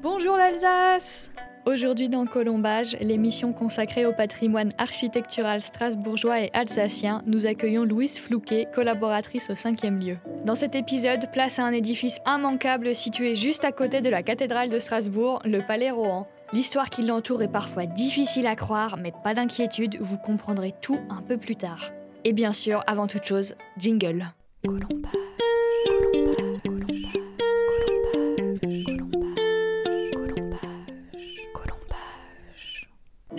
Bonjour l'Alsace Aujourd'hui dans Colombage, l'émission consacrée au patrimoine architectural strasbourgeois et alsacien, nous accueillons Louise Flouquet, collaboratrice au 5e lieu. Dans cet épisode, place à un édifice immanquable situé juste à côté de la cathédrale de Strasbourg, le Palais Rohan. L'histoire qui l'entoure est parfois difficile à croire, mais pas d'inquiétude, vous comprendrez tout un peu plus tard. Et bien sûr, avant toute chose, jingle. Colombage.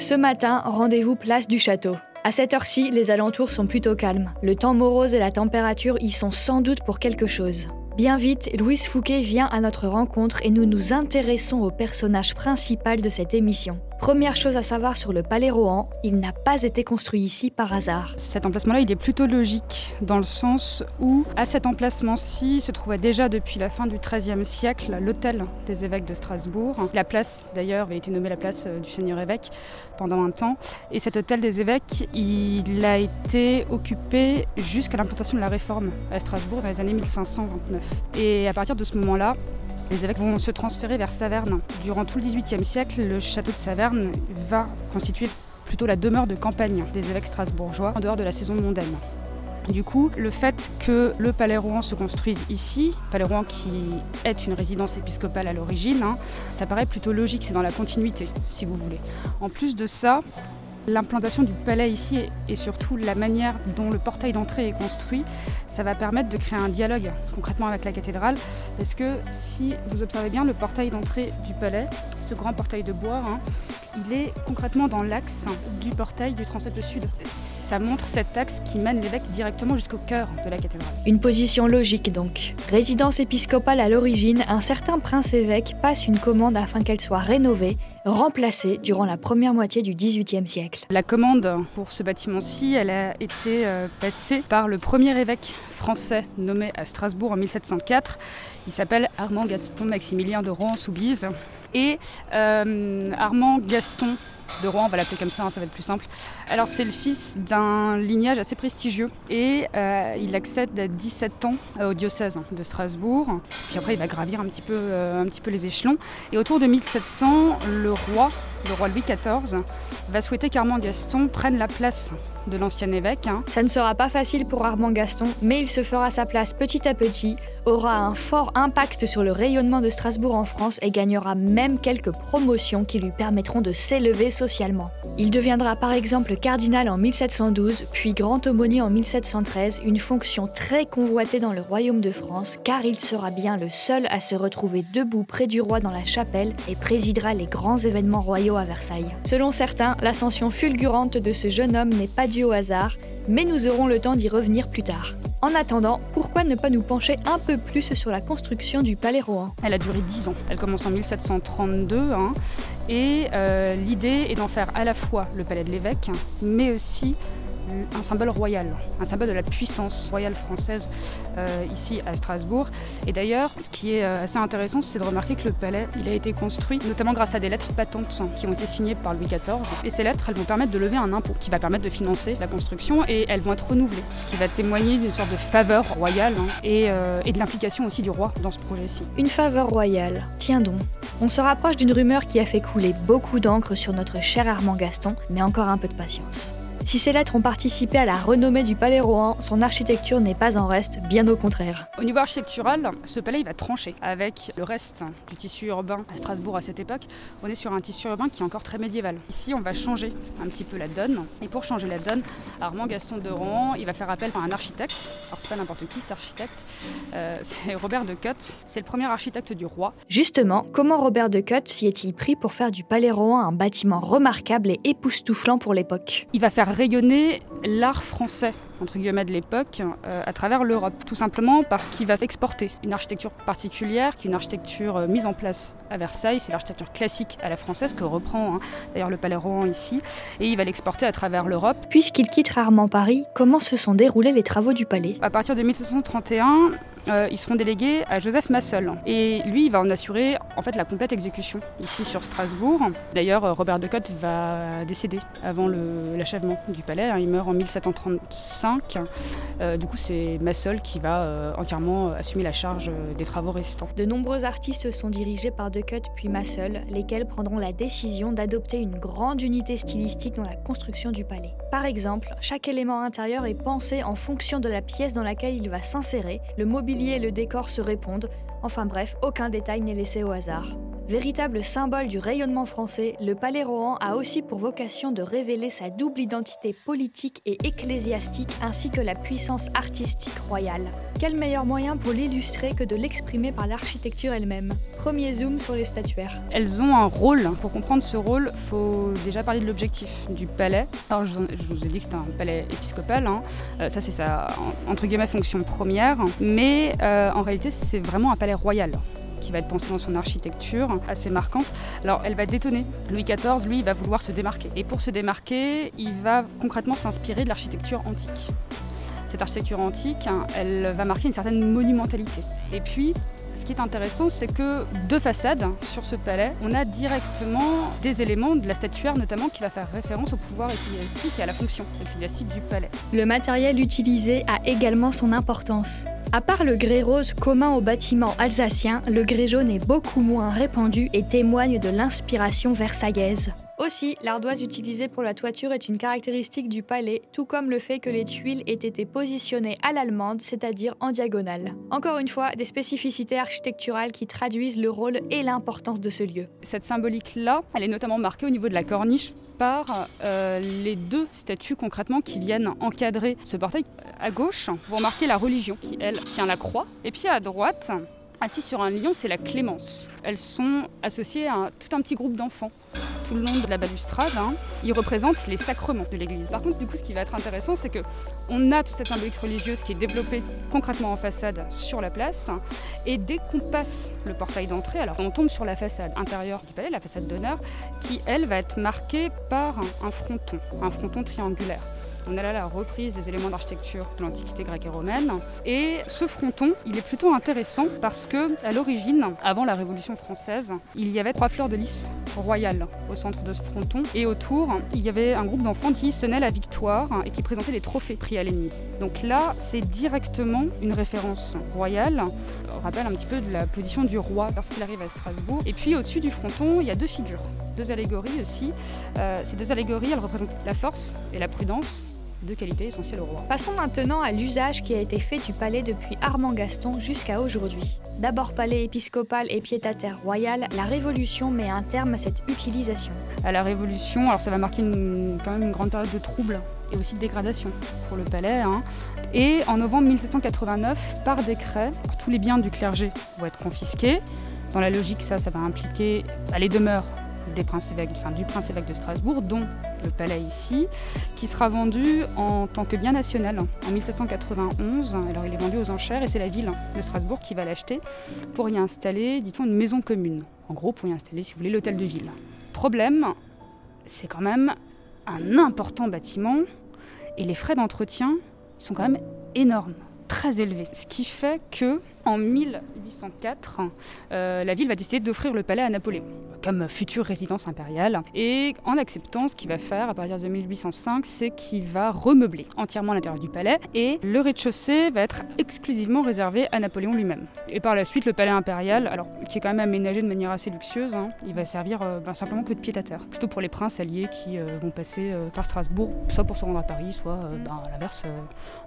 Ce matin, rendez-vous place du château. À cette heure-ci, les alentours sont plutôt calmes. Le temps morose et la température y sont sans doute pour quelque chose. Bien vite, Louise Fouquet vient à notre rencontre et nous nous intéressons au personnage principal de cette émission. Première chose à savoir sur le palais Rohan, il n'a pas été construit ici par hasard. Cet emplacement-là, il est plutôt logique, dans le sens où, à cet emplacement-ci, se trouvait déjà depuis la fin du XIIIe siècle l'hôtel des évêques de Strasbourg. La place, d'ailleurs, avait été nommée la place euh, du Seigneur évêque pendant un temps. Et cet hôtel des évêques, il a été occupé jusqu'à l'implantation de la réforme à Strasbourg dans les années 1529. Et à partir de ce moment-là, les évêques vont se transférer vers Saverne. Durant tout le XVIIIe siècle, le château de Saverne va constituer plutôt la demeure de campagne des évêques strasbourgeois en dehors de la saison mondaine. Du coup, le fait que le Palais Rouen se construise ici, Palais Rouen qui est une résidence épiscopale à l'origine, hein, ça paraît plutôt logique, c'est dans la continuité, si vous voulez. En plus de ça, L'implantation du palais ici et surtout la manière dont le portail d'entrée est construit, ça va permettre de créer un dialogue concrètement avec la cathédrale. Parce que si vous observez bien le portail d'entrée du palais, ce grand portail de bois, hein, il est concrètement dans l'axe du portail du transept sud ça montre cet axe qui mène l'évêque directement jusqu'au cœur de la cathédrale. Une position logique donc. Résidence épiscopale à l'origine, un certain prince-évêque passe une commande afin qu'elle soit rénovée, remplacée durant la première moitié du XVIIIe siècle. La commande pour ce bâtiment-ci, elle a été euh, passée par le premier évêque français nommé à Strasbourg en 1704. Il s'appelle Armand Gaston Maximilien de Rohan-Soubise. Et euh, Armand Gaston de Rouen, on va l'appeler comme ça, hein, ça va être plus simple. Alors c'est le fils d'un lignage assez prestigieux et euh, il accède à 17 ans euh, au diocèse de Strasbourg. Puis après il va gravir un petit peu, un petit peu les échelons. Et autour de 1700, le roi le roi Louis XIV va souhaiter qu'Armand Gaston prenne la place de l'ancien évêque. Hein. Ça ne sera pas facile pour Armand Gaston, mais il se fera sa place petit à petit, aura un fort impact sur le rayonnement de Strasbourg en France et gagnera même quelques promotions qui lui permettront de s'élever Il deviendra par exemple cardinal en 1712, puis grand aumônier en 1713, une fonction très convoitée dans le royaume de France, car il sera bien le seul à se retrouver debout près du roi dans la chapelle et présidera les grands événements royaux à Versailles. Selon certains, l'ascension fulgurante de ce jeune homme n'est pas due au hasard, mais nous aurons le temps d'y revenir plus tard. En attendant, pourquoi ne pas nous pencher un peu plus sur la construction du palais Rohan? Elle a duré 10 ans. Elle commence en 1732 hein, et euh, l'idée est d'en faire à la fois le palais de l'évêque, mais aussi un symbole royal, un symbole de la puissance royale française euh, ici à Strasbourg. Et d'ailleurs, ce qui est euh, assez intéressant, c'est de remarquer que le palais, il a été construit notamment grâce à des lettres patentes qui ont été signées par Louis XIV. Et ces lettres, elles vont permettre de lever un impôt qui va permettre de financer la construction et elles vont être renouvelées, ce qui va témoigner d'une sorte de faveur royale hein, et, euh, et de l'implication aussi du roi dans ce projet-ci. Une faveur royale, tiens donc. On se rapproche d'une rumeur qui a fait couler beaucoup d'encre sur notre cher Armand Gaston, mais encore un peu de patience. Si ces lettres ont participé à la renommée du palais Rohan, son architecture n'est pas en reste, bien au contraire. Au niveau architectural, ce palais il va trancher avec le reste du tissu urbain à Strasbourg à cette époque. On est sur un tissu urbain qui est encore très médiéval. Ici, on va changer un petit peu la donne. Et pour changer la donne, Armand Gaston de Rohan, il va faire appel à un architecte. Alors c'est pas n'importe qui cet architecte, euh, c'est Robert de Cotte. C'est le premier architecte du roi. Justement, comment Robert de Cotte s'y est-il pris pour faire du palais Rohan un bâtiment remarquable et époustouflant pour l'époque? Il va faire rayonner l'art français entre guillemets de l'époque euh, à travers l'Europe, tout simplement parce qu'il va exporter une architecture particulière, qui est une architecture euh, mise en place à Versailles, c'est l'architecture classique à la française que reprend hein, d'ailleurs le Palais Rohan ici, et il va l'exporter à travers l'Europe. Puisqu'il quitte rarement Paris, comment se sont déroulés les travaux du palais? À partir de 1731, euh, ils seront délégués à Joseph Massol. Et lui, il va en assurer en fait la complète exécution ici sur Strasbourg. D'ailleurs, Robert de Cotte va décéder avant l'achèvement du palais. Hein. Il meurt en 1735 2005. Euh, du coup, c'est Massol qui va euh, entièrement assumer la charge des travaux restants. De nombreux artistes sont dirigés par Decut puis Massol, lesquels prendront la décision d'adopter une grande unité stylistique dans la construction du palais. Par exemple, chaque élément intérieur est pensé en fonction de la pièce dans laquelle il va s'insérer, le mobilier et le décor se répondent, enfin bref, aucun détail n'est laissé au hasard. Véritable symbole du rayonnement français, le Palais Rohan a aussi pour vocation de révéler sa double identité politique et ecclésiastique ainsi que la puissance artistique royale. Quel meilleur moyen pour l'illustrer que de l'exprimer par l'architecture elle-même? Premier zoom sur les statuaires. Elles ont un rôle. Pour comprendre ce rôle, il faut déjà parler de l'objectif du palais. Alors je vous ai dit que c'était un palais épiscopal. Hein. Euh, ça c'est sa fonction première. Mais euh, en réalité c'est vraiment un palais royal qui va être pensée dans son architecture assez marquante. Alors elle va détonner. Louis XIV, lui, va vouloir se démarquer. Et pour se démarquer, il va concrètement s'inspirer de l'architecture antique. Cette architecture antique, hein, elle va marquer une certaine monumentalité. Et puis, ce qui est intéressant, c'est que deux façades sur ce palais, on a directement des éléments de la statuaire notamment qui va faire référence au pouvoir ecclésiastique et à la fonction ecclésiastique du palais. Le matériel utilisé a également son importance. À part le grès rose commun aux bâtiments alsaciens, le grès jaune est beaucoup moins répandu et témoigne de l'inspiration versaillaise. Aussi, l'ardoise utilisée pour la toiture est une caractéristique du palais, tout comme le fait que les tuiles aient été positionnées à l'allemande, c'est-à-dire en diagonale. Encore une fois, des spécificités architecturales qui traduisent le rôle et l'importance de ce lieu. Cette symbolique-là, elle est notamment marquée au niveau de la corniche par euh, les deux statues concrètement qui viennent encadrer ce portail. À gauche, vous remarquez la religion qui, elle, tient la croix. Et puis à droite, assis sur un lion, c'est la clémence. Elles sont associées à tout un petit groupe d'enfants tout le long de la balustrade, hein, il représente les sacrements de l'Église. Par contre, du coup, ce qui va être intéressant, c'est que on a toute cette symbolique religieuse qui est développée concrètement en façade sur la place, et dès qu'on passe le portail d'entrée, alors on tombe sur la façade intérieure du palais, la façade d'honneur, qui elle va être marquée par un fronton, un fronton triangulaire. On a là la reprise des éléments d'architecture de l'Antiquité grecque et romaine. Et ce fronton, il est plutôt intéressant parce que, à l'origine, avant la Révolution française, il y avait trois fleurs de lys royales au centre de ce fronton. Et autour, il y avait un groupe d'enfants qui sonnaient la victoire et qui présentaient les trophées pris à l'ennemi. Donc là, c'est directement une référence royale. On rappelle un petit peu de la position du roi lorsqu'il arrive à Strasbourg. Et puis au-dessus du fronton, il y a deux figures, deux allégories aussi. Euh, ces deux allégories, elles représentent la force et la prudence de qualité essentielle au roi. Passons maintenant à l'usage qui a été fait du palais depuis Armand Gaston jusqu'à aujourd'hui. D'abord palais épiscopal et pied-à-terre royal, la Révolution met un terme à cette utilisation. À la Révolution, alors ça va marquer quand même une grande période de troubles et aussi de dégradation pour le palais. Hein. Et en novembre 1789, par décret, tous les biens du clergé vont être confisqués. Dans la logique, ça, ça va impliquer les demeures des princes enfin, du prince évêque de Strasbourg, dont le palais ici, qui sera vendu en tant que bien national en 1791. Alors il est vendu aux enchères et c'est la ville de Strasbourg qui va l'acheter pour y installer, dit-on, une maison commune. En gros, pour y installer, si vous voulez, l'hôtel de ville. Problème, c'est quand même un important bâtiment et les frais d'entretien sont quand même énormes, très élevés. Ce qui fait que en 1804, euh, la ville va décider d'offrir le palais à Napoléon comme future résidence impériale. Et en acceptant, ce qu'il va faire à partir de 1805, c'est qu'il va remeubler entièrement l'intérieur du palais et le rez-de-chaussée va être exclusivement réservé à Napoléon lui-même. Et par la suite, le palais impérial, alors qui est quand même aménagé de manière assez luxueuse, hein, il va servir euh, ben, simplement que de pied à terre, plutôt pour les princes alliés qui euh, vont passer par Strasbourg, soit pour se rendre à Paris, soit ben, à l'inverse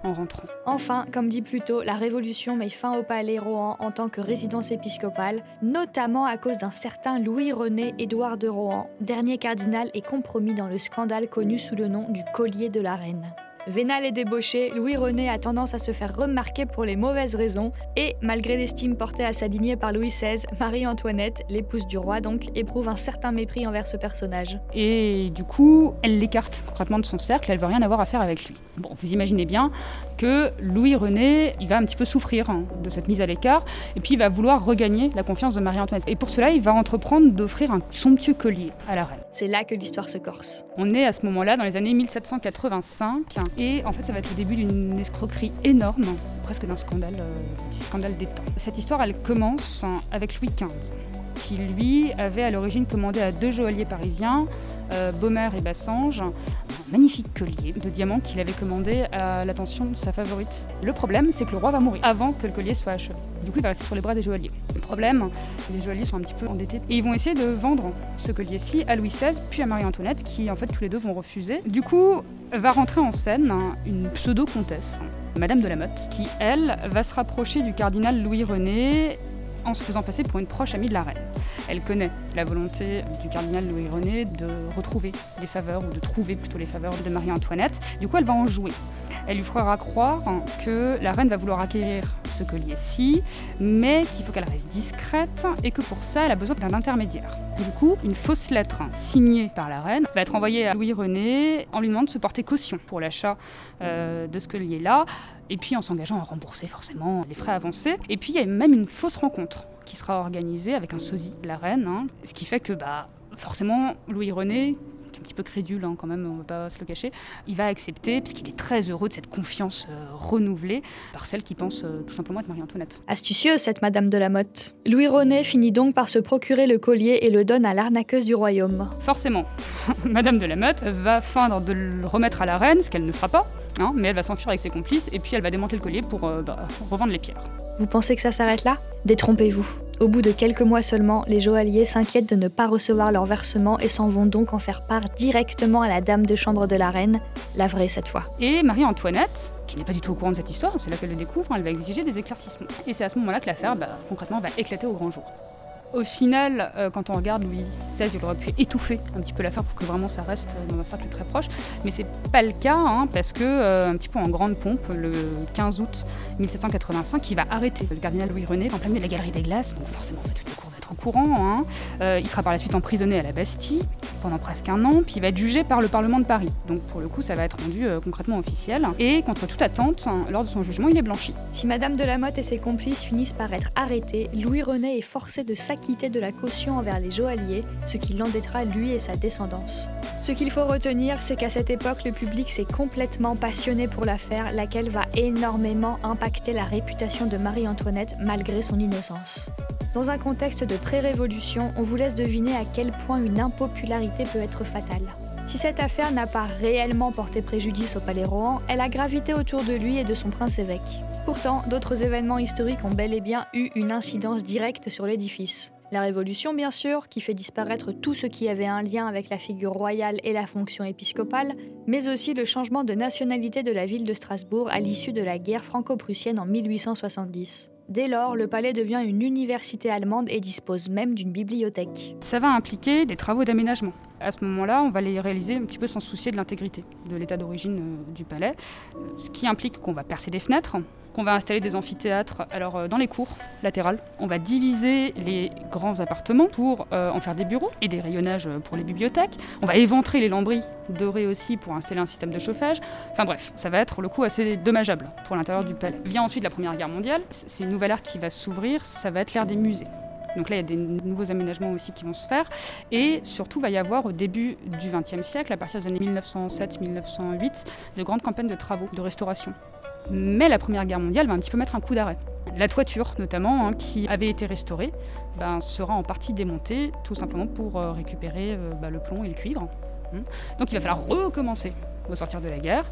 en rentrant. Enfin, comme dit plus tôt, la Révolution met fin au palais Rohan en tant que résidence épiscopale, notamment à cause d'un certain Louis René Édouard de Rohan, dernier cardinal et compromis dans le scandale connu sous le nom du collier de la reine. Vénal et débauché, Louis-René a tendance à se faire remarquer pour les mauvaises raisons, et malgré l'estime portée à sa lignée par Louis XVI, Marie-Antoinette, l'épouse du roi donc, éprouve un certain mépris envers ce personnage. Et du coup, elle l'écarte concrètement de son cercle, elle veut rien avoir à faire avec lui. Bon, vous imaginez bien que Louis-René, il va un petit peu souffrir hein, de cette mise à l'écart, et puis il va vouloir regagner la confiance de Marie-Antoinette. Et pour cela, il va entreprendre d'offrir un somptueux collier à la reine. C'est là que l'histoire se corse. On est à ce moment-là, dans les années 1785, et en fait, ça va être le début d'une escroquerie énorme, presque d'un scandale, euh, scandale d'État. Cette histoire, elle commence avec Louis XV, qui lui avait à l'origine commandé à deux joailliers parisiens, euh, Baumer et Bassange, magnifique collier de diamants qu'il avait commandé à l'attention de sa favorite. Le problème, c'est que le roi va mourir avant que le collier soit achevé. Du coup, il va rester sur les bras des joailliers. Le problème, les joailliers sont un petit peu endettés et ils vont essayer de vendre ce collier-ci à Louis XVI puis à Marie-Antoinette qui, en fait, tous les deux vont refuser. Du coup, va rentrer en scène une pseudo-comtesse, Madame de la Motte, qui, elle, va se rapprocher du cardinal Louis-René en se faisant passer pour une proche amie de la reine. Elle connaît la volonté du cardinal Louis-René de retrouver les faveurs, ou de trouver plutôt les faveurs de Marie-Antoinette. Du coup, elle va en jouer. Elle lui fera croire que la reine va vouloir acquérir ce collier-ci, mais qu'il faut qu'elle reste discrète et que pour ça, elle a besoin d'un intermédiaire. Du coup, une fausse lettre signée par la reine va être envoyée à Louis-René en lui demandant de se porter caution pour l'achat euh, de ce collier-là, et puis en s'engageant à rembourser forcément les frais avancés. Et puis il y a même une fausse rencontre qui sera organisée avec un sosie, la reine, hein. ce qui fait que bah, forcément Louis-René, un petit peu crédule hein, quand même, on ne va pas se le cacher, il va accepter parce qu'il est très heureux de cette confiance euh, renouvelée par celle qui pense euh, tout simplement être Marie-Antoinette. Astucieuse cette Madame de la Motte. Louis René finit donc par se procurer le collier et le donne à l'arnaqueuse du royaume. Forcément, Madame de la Motte va feindre de le remettre à la reine, ce qu'elle ne fera pas, hein, mais elle va s'enfuir avec ses complices et puis elle va démanteler le collier pour euh, bah, revendre les pierres. Vous pensez que ça s'arrête là? Détrompez-vous. Au bout de quelques mois seulement, les joailliers s'inquiètent de ne pas recevoir leur versement et s'en vont donc en faire part directement à la dame de chambre de la reine, la vraie cette fois. Et Marie-Antoinette, qui n'est pas du tout au courant de cette histoire, c'est là qu'elle le découvre, elle va exiger des éclaircissements. Et c'est à ce moment-là que l'affaire, bah, concrètement, va éclater au grand jour. Au final, euh, quand on regarde Louis XVI, il aurait pu étouffer un petit peu l'affaire pour que vraiment ça reste dans un cercle très proche. Mais c'est pas le cas, hein, parce que, euh, un petit peu en grande pompe, le 15 août 1785, il va arrêter le cardinal Louis René en plein de la galerie des glaces. Donc forcément, on va tout courant. Hein. Euh, il sera par la suite emprisonné à la Bastille pendant presque un an, puis il va être jugé par le Parlement de Paris. Donc pour le coup, ça va être rendu euh, concrètement officiel. Et contre toute attente, hein, lors de son jugement, il est blanchi. Si Madame de la Motte et ses complices finissent par être arrêtés, Louis-René est forcé de s'acquitter de la caution envers les joailliers, ce qui l'endettera lui et sa descendance. Ce qu'il faut retenir, c'est qu'à cette époque, le public s'est complètement passionné pour l'affaire, laquelle va énormément impacter la réputation de Marie-Antoinette malgré son innocence. Dans un contexte de pré-révolution, on vous laisse deviner à quel point une impopularité peut être fatale. Si cette affaire n'a pas réellement porté préjudice au palais Rohan, elle a gravité autour de lui et de son prince-évêque. Pourtant, d'autres événements historiques ont bel et bien eu une incidence directe sur l'édifice. La Révolution, bien sûr, qui fait disparaître tout ce qui avait un lien avec la figure royale et la fonction épiscopale, mais aussi le changement de nationalité de la ville de Strasbourg à l'issue de la guerre franco-prussienne en 1870. Dès lors, le palais devient une université allemande et dispose même d'une bibliothèque. Ça va impliquer des travaux d'aménagement. À ce moment-là, on va les réaliser un petit peu sans soucier de l'intégrité de l'état d'origine euh, du palais, ce qui implique qu'on va percer des fenêtres, qu'on va installer des amphithéâtres alors euh, dans les cours latérales. On va diviser les grands appartements pour euh, en faire des bureaux et des rayonnages pour les bibliothèques. On va éventrer les lambris dorés aussi pour installer un système de chauffage. Enfin bref, ça va être le coup assez dommageable pour l'intérieur du palais. Vient ensuite la Première Guerre mondiale. C'est une nouvelle ère qui va s'ouvrir, ça va être l'ère des musées. Donc là, il y a des nouveaux aménagements aussi qui vont se faire. Et surtout, va y avoir au début du XXe siècle, à partir des années 1907-1908, de grandes campagnes de travaux, de restauration. Mais la Première Guerre mondiale va un petit peu mettre un coup d'arrêt. La toiture, notamment, hein, qui avait été restaurée, ben, sera en partie démontée, tout simplement pour euh, récupérer euh, bah, le plomb et le cuivre. Hein. Donc il va falloir recommencer au sortir de la guerre.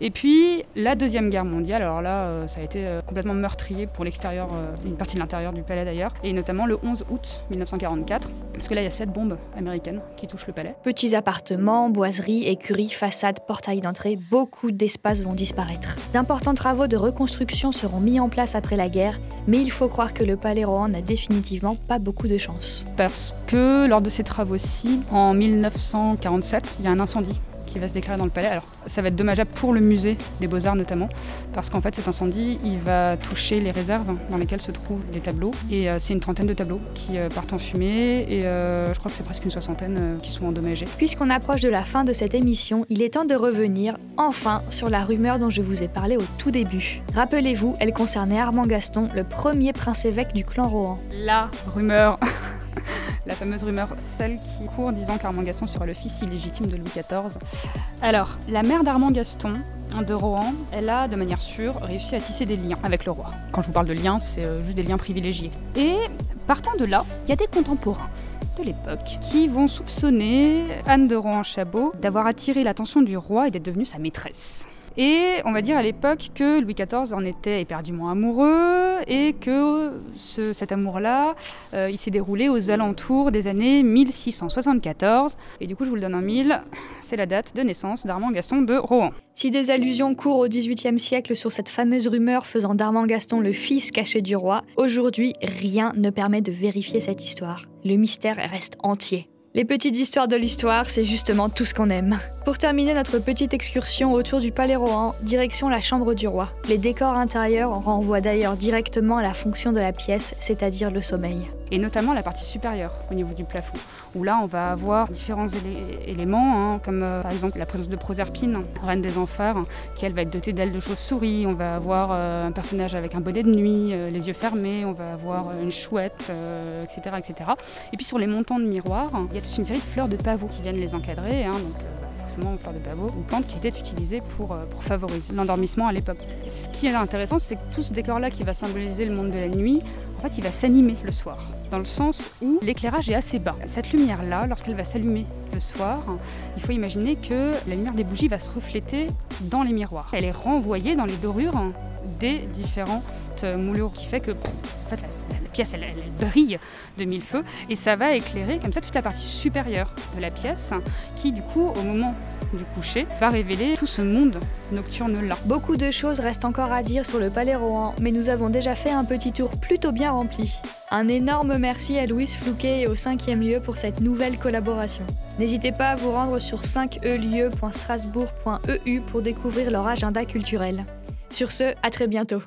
Et puis la Deuxième Guerre mondiale, alors là, euh, ça a été euh, complètement meurtrier pour l'extérieur, euh, une partie de l'intérieur du palais d'ailleurs, et notamment le 11 août 1944, parce que là, il y a sept bombes américaines qui touchent le palais. Petits appartements, boiseries, écuries, façades, portails d'entrée, beaucoup d'espaces vont disparaître. D'importants travaux de reconstruction seront mis en place après la guerre, mais il faut croire que le palais Rohan n'a définitivement pas beaucoup de chance. Parce que lors de ces travaux-ci, en 1947, il y a un incendie qui va se déclarer dans le palais. Alors, ça va être dommageable pour le musée des Beaux-Arts notamment, parce qu'en fait, cet incendie, il va toucher les réserves dans lesquelles se trouvent les tableaux. Et euh, c'est une trentaine de tableaux qui euh, partent en fumée, et euh, je crois que c'est presque une soixantaine qui sont endommagés. Puisqu'on approche de la fin de cette émission, il est temps de revenir, enfin, sur la rumeur dont je vous ai parlé au tout début. Rappelez-vous, elle concernait Armand Gaston, le premier prince-évêque du clan Rohan. La rumeur la fameuse rumeur, celle qui court disant qu'Armand Gaston serait le fils illégitime de Louis XIV. Alors, la mère d'Armand Gaston, de Rohan, elle a, de manière sûre, réussi à tisser des liens avec le roi. Quand je vous parle de liens, c'est euh, juste des liens privilégiés. Et partant de là, il y a des contemporains de l'époque qui vont soupçonner Anne de Rohan-Chabot d'avoir attiré l'attention du roi et d'être devenue sa maîtresse. Et on va dire à l'époque que Louis XIV en était éperdument amoureux et que cet amour-là, euh, il s'est déroulé aux alentours des années 1674. Et du coup, je vous le donne en mille, c'est la date de naissance d'Armand Gaston de Rohan. Si des allusions courent au XVIIIe siècle sur cette fameuse rumeur faisant d'Armand Gaston le fils caché du roi, aujourd'hui, rien ne permet de vérifier cette histoire. Le mystère reste entier. Les petites histoires de l'histoire, c'est justement tout ce qu'on aime. Pour terminer notre petite excursion autour du Palais Rohan, direction la chambre du roi. Les décors intérieurs renvoient d'ailleurs directement à la fonction de la pièce, c'est-à-dire le sommeil et notamment la partie supérieure au niveau du plafond, où là on va avoir différents éléments, hein, comme euh, par exemple la présence de Proserpine, reine des enfers, qui elle va être dotée d'ailes de chauve-souris, on va avoir euh, un personnage avec un bonnet de nuit, euh, les yeux fermés, on va avoir une chouette, etc., etc. Et puis sur les montants de miroirs, il y a toute une série de fleurs de pavot qui viennent les encadrer, hein, forcément fleurs de pavot, une plante qui était utilisée pour, pour favoriser l'endormissement à l'époque. Ce qui est intéressant, c'est que tout ce décor-là qui va symboliser le monde de la nuit, en fait, il va s'animer le soir dans le sens où l'éclairage est assez bas. Cette lumière-là, lorsqu'elle va s'allumer le soir, il faut imaginer que la lumière des bougies va se refléter dans les miroirs. Elle est renvoyée dans les dorures des différentes moulures, qui fait que pièce elle, brille de mille feux et ça va éclairer comme ça toute la partie supérieure de la pièce qui du coup au moment du coucher va révéler tout ce monde nocturne là. Beaucoup de choses restent encore à dire sur le Palais Rohan, mais nous avons déjà fait un petit tour plutôt bien rempli. Un énorme merci à Louise Flouquet et au 5e lieu pour cette nouvelle collaboration. N'hésitez pas à vous rendre sur 5elieu.strasbourg.eu pour découvrir leur agenda culturel. Sur ce, à très bientôt.